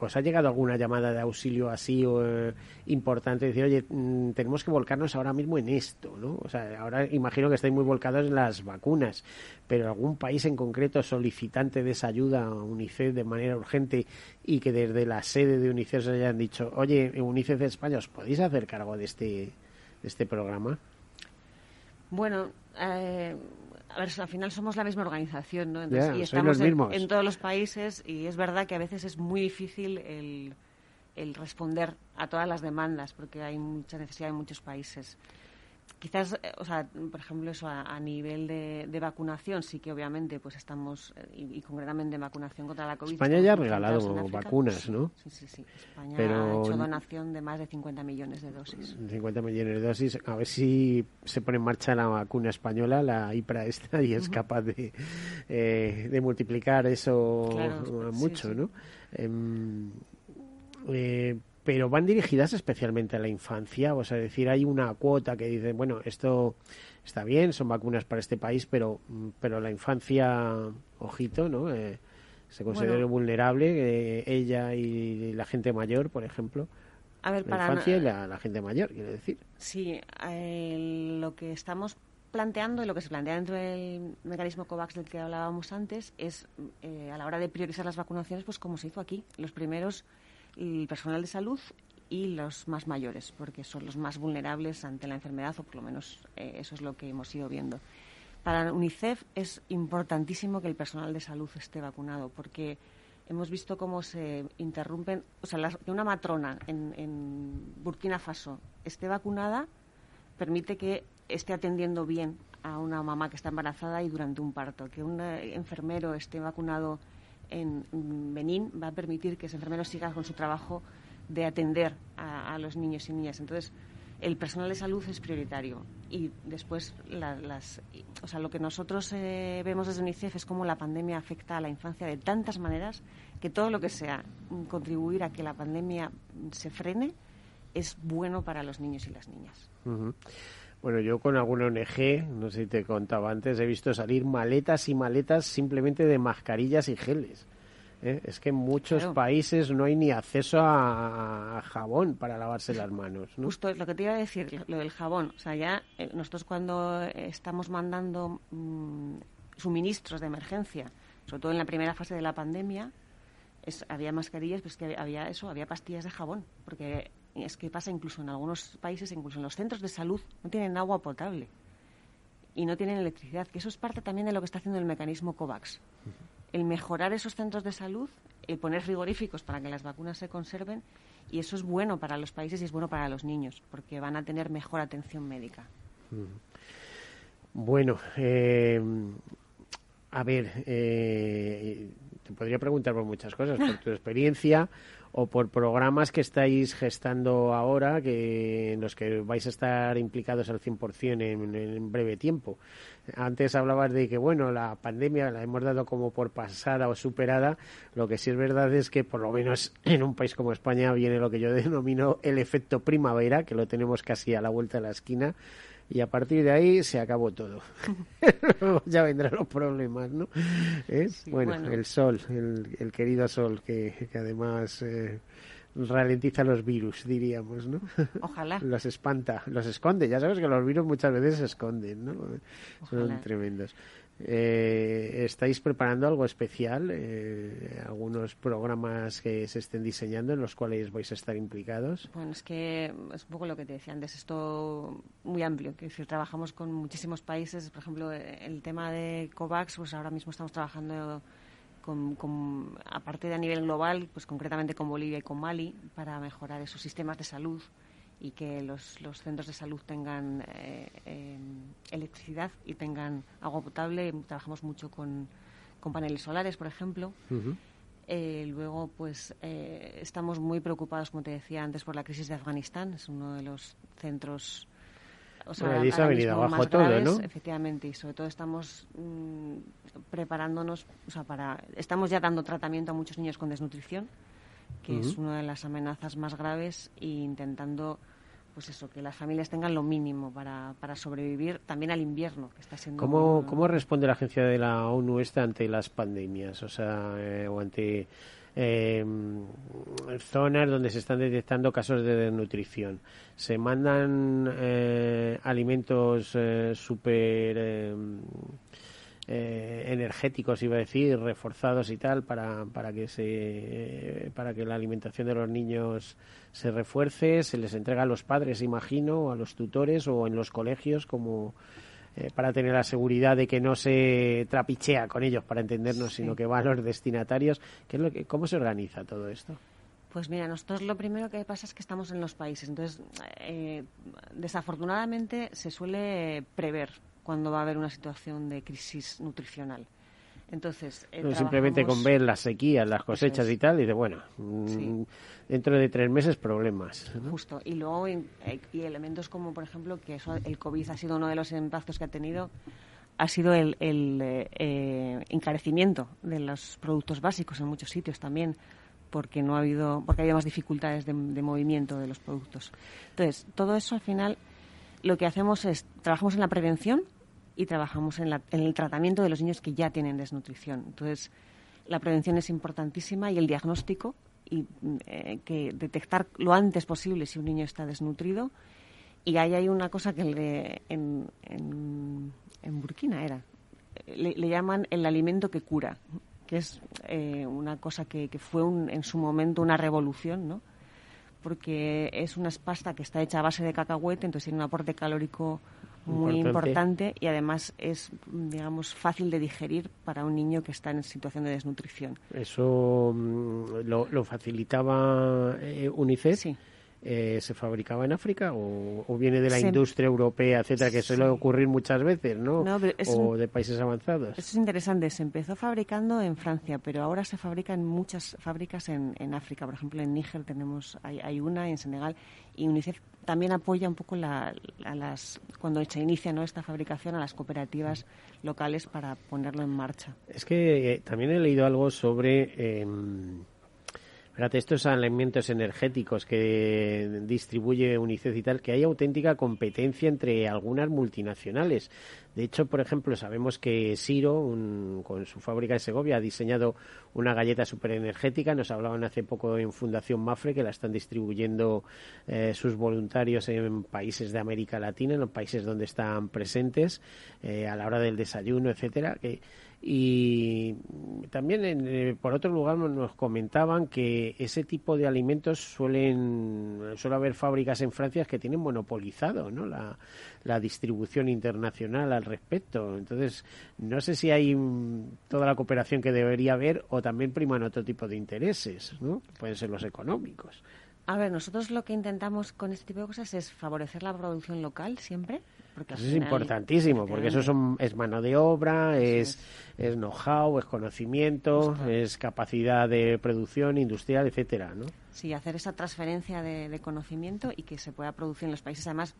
Speaker 1: ¿os ha llegado alguna llamada de auxilio así o eh, importante? Decir, oye, mm, tenemos que volcarnos ahora mismo en esto, ¿no? O sea, ahora imagino que estáis muy volcados en las vacunas, pero algún país en concreto solicitante de esa ayuda a UNICEF de manera urgente y que desde la sede de UNICEF se hayan dicho, oye, UNICEF de España, ¿os podéis hacer cargo de este, de este programa?
Speaker 3: Bueno, eh, a ver, al final somos la misma organización, ¿no? Entonces,
Speaker 1: Ya,
Speaker 3: y estamos
Speaker 1: los
Speaker 3: en,
Speaker 1: mismos.
Speaker 3: en todos los países y es verdad que a veces es muy difícil el, el responder a todas las demandas porque hay mucha necesidad en muchos países. Quizás, eh, o sea, por ejemplo, eso a, a nivel de, de vacunación sí que obviamente pues estamos, eh, y, y concretamente en vacunación contra la COVID.
Speaker 1: España ya ha regalado vacunas, ¿no?
Speaker 3: Sí, sí, sí. España
Speaker 1: Pero-
Speaker 3: ha hecho donación de más de 50 millones de dosis.
Speaker 1: 50 millones de dosis. A ver si se pone en marcha la vacuna española, la IPRA esta, y es
Speaker 3: Ujú.
Speaker 1: capaz de, eh, de multiplicar eso
Speaker 3: Claro, sí,
Speaker 1: mucho,
Speaker 3: sí.
Speaker 1: ¿no? Em, eh, pero van dirigidas especialmente a la infancia, o sea, decir, hay una cuota que dice, bueno, esto está bien, son vacunas para este país, pero, mm, pero la infancia, ojito, ¿no? Eh, se considera
Speaker 3: Bueno.
Speaker 1: vulnerable, eh, ella y la gente mayor, por ejemplo.
Speaker 3: A ver,
Speaker 1: la
Speaker 3: para
Speaker 1: infancia y la, la gente mayor, quiero decir.
Speaker 3: Sí, eh, lo que estamos planteando y lo que se plantea dentro del mecanismo COVAX del que hablábamos antes es eh, a la hora de priorizar las vacunaciones, pues como se hizo aquí, los primeros el personal de salud y los más mayores, porque son los más vulnerables ante la enfermedad, o por lo menos eh, eso es lo que hemos ido viendo. Para UNICEF es importantísimo que el personal de salud esté vacunado, porque hemos visto cómo se interrumpen, o sea, que una matrona en, en Burkina Faso esté vacunada permite que esté atendiendo bien a una mamá que está embarazada y durante un parto. Que un eh, enfermero esté vacunado en Benín va a permitir que ese enfermero siga con su trabajo de atender a, los niños y niñas. Entonces, el personal de salud es prioritario y después la- las, o sea, lo que nosotros eh, vemos desde UNICEF es cómo la pandemia afecta a la infancia de tantas maneras que todo lo que sea contribuir a que la pandemia se frene es bueno para los niños y las niñas.
Speaker 1: Bueno, yo con alguna ONG, no sé si te contaba antes, he visto salir maletas y maletas simplemente de mascarillas y geles. ¿eh? Es que en muchos
Speaker 3: Claro.
Speaker 1: países no hay ni acceso a, a jabón para lavarse las manos. ¿no?
Speaker 3: Justo es lo que te iba a decir, lo- del jabón. O sea, ya eh, nosotros cuando estamos mandando mm, suministros de emergencia, sobre todo en la primera fase de la pandemia, es- había mascarillas, pues que había eso, había pastillas de jabón, porque es que pasa incluso en algunos países, incluso en los centros de salud, no tienen agua potable y no tienen electricidad, que eso es parte también de lo que está haciendo el mecanismo COVAX. El mejorar esos centros de salud, el poner frigoríficos para que las vacunas se conserven, y eso es bueno para los países y es bueno para los niños, porque van a tener mejor atención médica.
Speaker 1: Bueno, eh, a ver, eh, te podría preguntar por muchas cosas, por tu experiencia o por programas que estáis gestando ahora, que en los que vais a estar implicados al 100% en, en breve tiempo. Antes hablabas de que, bueno, la pandemia la hemos dado como por pasada o superada. Lo que sí es verdad es que, por lo menos en un país como España, viene lo que yo denomino el efecto primavera, que lo tenemos casi a la vuelta de la esquina y a partir de ahí se acabó todo. Luego ya vendrán los problemas, ¿no? ¿Eh? bueno,
Speaker 3: bueno.
Speaker 1: el sol, el, el querido sol, que, que además eh, ralentiza los virus, diríamos, ¿no?
Speaker 3: Ojalá.
Speaker 1: los espanta, los esconde. Ya sabes que los virus muchas veces se esconden, ¿no? Son tremendos. Eh, ¿Estáis preparando algo especial? Eh, ¿Algunos programas que se estén diseñando en los cuales vais a estar implicados?
Speaker 3: Bueno, es que es un poco lo que te decía antes, esto muy amplio, que decir, trabajamos con muchísimos países, por ejemplo, el tema de COVAX, pues ahora mismo estamos trabajando con, con- aparte de a nivel global, pues concretamente con Bolivia y con Mali, para mejorar esos sistemas de salud y que los, los centros de salud tengan eh, eh, electricidad y tengan agua potable. Trabajamos mucho con, con paneles solares, por ejemplo. Eh, luego, pues eh, estamos muy preocupados, como te decía antes, por la crisis de Afganistán. Es uno de los centros.
Speaker 1: Bueno, allí se ha
Speaker 3: ahora
Speaker 1: venido
Speaker 3: mismo
Speaker 1: abajo
Speaker 3: más
Speaker 1: todo,
Speaker 3: graves,
Speaker 1: ¿no?
Speaker 3: Efectivamente, y sobre todo estamos mm, preparándonos, o sea, para. Estamos ya dando tratamiento a muchos niños con desnutrición, que es una de las amenazas más graves, e intentando pues eso, que las familias tengan lo mínimo para, para sobrevivir también al invierno, que está siendo...
Speaker 1: ¿Cómo, ¿Cómo responde la agencia de la ONU esta ante las pandemias? O sea, eh, o ante eh, zonas donde se están detectando casos de desnutrición. ¿Se mandan eh, alimentos eh, súper eh, energéticos, iba a decir, reforzados y tal, para, para, que se, para que la alimentación de los niños se refuerce? ¿Se les entrega a los padres, imagino, o a los tutores o en los colegios como eh, para tener la seguridad de que no se trapichea con ellos, para entendernos, sino que va a los destinatarios. ¿Qué es lo que, ¿Cómo se organiza todo esto?
Speaker 3: Pues mira, nosotros lo primero que pasa es que estamos en los países. Entonces, eh, desafortunadamente se suele prever cuando va a haber una situación de crisis nutricional. Entonces, eh,
Speaker 1: No, Simplemente con ver las sequías, las cosechas
Speaker 3: es.
Speaker 1: y tal, y de bueno, mm,
Speaker 3: Sí.
Speaker 1: dentro de tres meses problemas. ¿no?
Speaker 3: Justo. Y luego eh, y elementos como, por ejemplo, que eso, el COVID ha sido uno de los impactos que ha tenido, ha sido el, el, eh, eh, encarecimiento de los productos básicos en muchos sitios también, porque no ha habido, porque ha habido más dificultades de, de movimiento de los productos. Entonces, todo eso al final lo que hacemos es trabajamos en la prevención y trabajamos en, la- en el tratamiento de los niños que ya tienen desnutrición. Entonces, la prevención es importantísima y el diagnóstico y mm, eh, que detectar lo antes posible si un niño está desnutrido. Y ahí hay una cosa que le- en, en, en Burkina era, le, le llaman el alimento que cura, que es eh, una cosa que, que fue un- en su momento una revolución, ¿no? porque es una pasta que está hecha a base de cacahuete, entonces tiene un aporte calórico muy
Speaker 1: Importante.
Speaker 3: importante y además es, digamos, fácil de digerir para un niño que está en situación de desnutrición.
Speaker 1: Eso mm, lo, lo facilitaba eh, UNICEF. Eh, ¿Se fabricaba en África o, o viene de la
Speaker 3: Se-
Speaker 1: industria europea, etcétera, que suele ocurrir muchas veces, ¿no?
Speaker 3: No, pero es
Speaker 1: o
Speaker 3: un-
Speaker 1: de países avanzados.
Speaker 3: Eso es interesante. Se empezó fabricando en Francia, pero ahora se fabrica en muchas fábricas en, en África. Por ejemplo, en Níger tenemos hay, hay una, en Senegal. Y UNICEF también apoya un poco la, a las cuando se inicia ¿no? esta fabricación a las cooperativas locales para ponerlo en marcha.
Speaker 1: Es que eh, también he leído algo sobre em, fíjate, estos alimentos energéticos que distribuye UNICEF y tal, que hay auténtica competencia entre algunas multinacionales. De hecho, por ejemplo, sabemos que Siro, un- con su fábrica de Segovia, ha diseñado una galleta superenergética. Nos hablaban hace poco en Fundación Mafre que la están distribuyendo eh, sus voluntarios en países de América Latina, en los países donde están presentes, eh, a la hora del desayuno, etcétera. Que, y también, en, eh, por otro lugar, nos- comentaban que ese tipo de alimentos suelen suele haber fábricas en Francia que tienen monopolizado ¿no? la, la distribución internacional al respecto. Entonces, no sé si hay mm, toda la cooperación que debería haber o también priman otro tipo de intereses, ¿no? Pueden ser los económicos.
Speaker 3: A ver, nosotros lo que intentamos con este tipo de cosas es favorecer la producción local siempre. Porque
Speaker 1: Eso es importantísimo, porque eso son, es mano de obra, es, es know-how, es conocimiento, es capacidad de producción industrial, etcétera, ¿no?
Speaker 3: Sí, hacer esa transferencia de, de conocimiento y que se pueda producir en los países, además,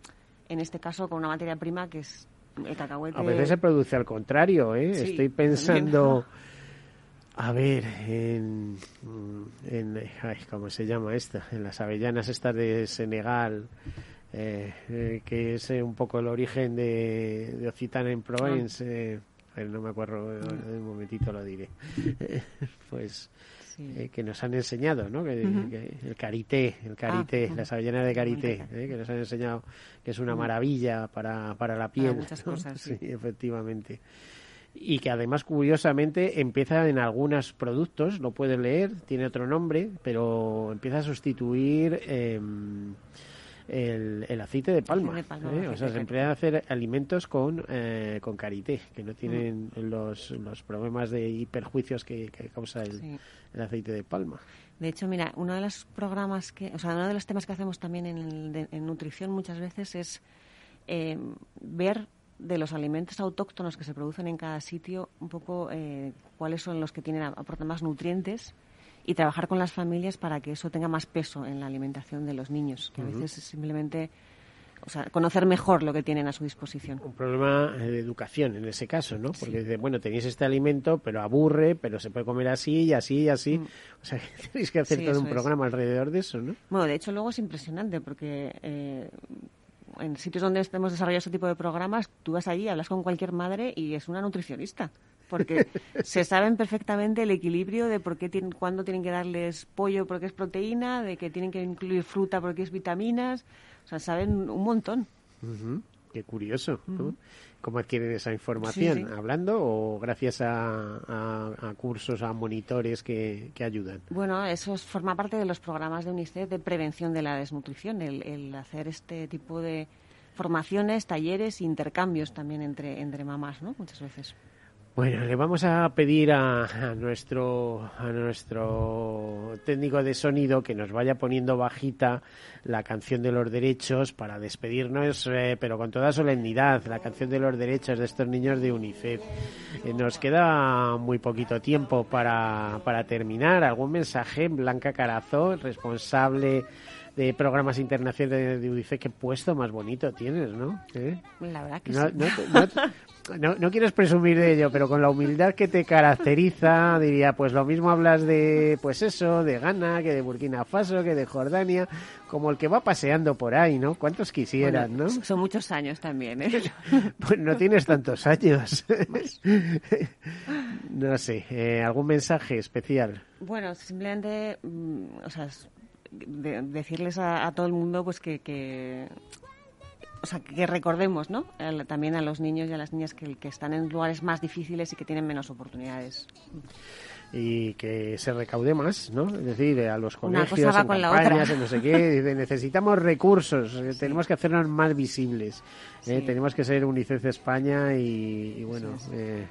Speaker 3: en este caso con una materia prima que es el cacahuete.
Speaker 1: A veces se produce al contrario, ¿eh?
Speaker 3: Sí,
Speaker 1: Estoy pensando, a ver, en, en ay, ¿cómo se llama esta? En las avellanas estas de Senegal, eh, eh, que es eh, un poco el origen de, de Occitania en Provence. eh, a ver, no me acuerdo, eh, en un momentito lo diré. pues eh, que nos han enseñado, ¿no? Que, el carité, el carité,
Speaker 3: Ah,
Speaker 1: las avellanas de eh, que nos han enseñado que es una maravilla para, para la piel.
Speaker 3: muchas
Speaker 1: ¿no?
Speaker 3: cosas, sí.
Speaker 1: efectivamente. Y que además, curiosamente, empieza en algunos productos, lo puedes leer, tiene otro nombre, pero empieza a sustituir em, el, el aceite de palma.
Speaker 3: Aceite de palma,
Speaker 1: ¿eh? O sea, se empieza a hacer alimentos con, eh, con karité, que no tienen los, los problemas de hiperjuicios que, que causa el,
Speaker 3: Sí.
Speaker 1: el aceite de palma.
Speaker 3: De hecho, mira, uno de los programas que, o sea, uno de los temas que hacemos también en, el de- en nutrición muchas veces es eh, ver de los alimentos autóctonos que se producen en cada sitio un poco eh, cuáles son los que tienen aportan más nutrientes y trabajar con las familias para que eso tenga más peso en la alimentación de los niños, que a
Speaker 8: Ujú.
Speaker 3: veces simplemente o sea, conocer mejor lo que tienen a su disposición.
Speaker 1: Un problema de educación en ese caso, ¿no? Porque dice, bueno, tenéis este alimento, pero aburre, pero se puede comer así y así y así.
Speaker 3: Mm.
Speaker 1: O sea, que tenéis que hacer
Speaker 3: Sí,
Speaker 1: todo un
Speaker 3: es.
Speaker 1: programa alrededor de eso, ¿no?
Speaker 3: Bueno, de hecho luego es impresionante porque eh, en sitios donde hemos desarrollado este tipo de programas, tú vas allí, hablas con cualquier madre y es una nutricionista. Porque se saben perfectamente el equilibrio de por qué tienen, cuándo tienen que darles pollo porque es proteína, de que tienen que incluir fruta porque es vitaminas. O sea, saben un montón.
Speaker 1: Ujú, Qué curioso. ¿Cómo adquieren esa información?
Speaker 3: Sí, sí.
Speaker 1: ¿Hablando o gracias a, a- a cursos, a monitores que, que ayudan?
Speaker 3: Bueno, eso es- forma parte de los programas de UNICEF de prevención de la desnutrición, el, el hacer este tipo de formaciones, talleres, intercambios también entre, entre mamás, ¿no? Muchas veces.
Speaker 1: Bueno, le vamos a pedir a, a nuestro a nuestro técnico de sonido que nos vaya poniendo bajita la canción de los derechos para despedirnos, eh, pero con toda solemnidad, la canción de los derechos de estos niños de UNICEF. Eh, nos queda muy poquito tiempo para, para terminar. ¿Algún mensaje, Blanca Carazo, responsable de programas internacionales de UNICEF? Qué puesto más bonito tienes, ¿no? ¿Eh?
Speaker 3: La verdad que
Speaker 1: No,
Speaker 3: sí.
Speaker 1: no no- no quieres presumir de ello, pero con la humildad que te caracteriza, diría, pues lo mismo hablas de, pues eso, de Ghana, que de Burkina Faso, que de Jordania, como el que va paseando por ahí, ¿no? ¿Cuántos quisieran,
Speaker 3: Bueno,
Speaker 1: no?
Speaker 3: Son muchos años también, ¿eh?
Speaker 1: Pues no tienes tantos años. no sé, eh, ¿algún mensaje especial?
Speaker 3: Bueno, simplemente, mm, o sea, es de- decirles a, a todo el mundo pues que, que- o sea, que recordemos, ¿no? También a los niños y a las niñas que, que están en lugares más difíciles y que tienen menos oportunidades.
Speaker 1: y que se recaude más, ¿no? Es decir, a los colegios, en campañas, en no sé qué, dice, necesitamos recursos, eh, tenemos que hacernos más visibles, eh, tenemos que ser UNICEF España y, y bueno, eh,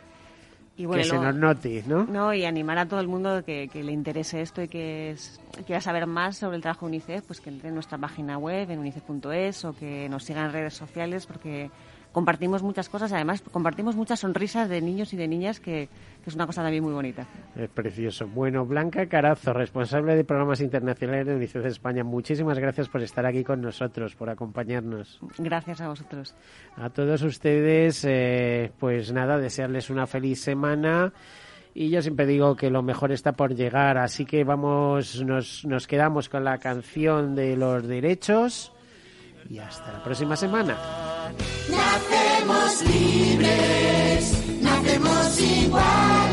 Speaker 3: Y bueno,
Speaker 1: que se nos note, ¿no?
Speaker 3: No, y animar a todo el mundo que, que le interese esto y que es- quiera saber más sobre el trabajo de UNICEF, pues que entre en nuestra página web, en unicef.es, o que nos sigan en redes sociales, porque compartimos muchas cosas, además compartimos muchas sonrisas de niños y de niñas, que, que es una cosa también muy bonita.
Speaker 1: Es precioso. Bueno, Blanca Carazo, responsable de programas internacionales de UNICEF España, muchísimas gracias por estar aquí con nosotros, por acompañarnos.
Speaker 3: Gracias a vosotros.
Speaker 1: A todos ustedes, eh, pues nada, desearles una feliz semana. Y yo siempre digo que lo mejor está por llegar, así que vamos, nos, nos quedamos con la canción de los derechos y hasta la próxima semana.
Speaker 7: Nacemos libres, nacemos iguales,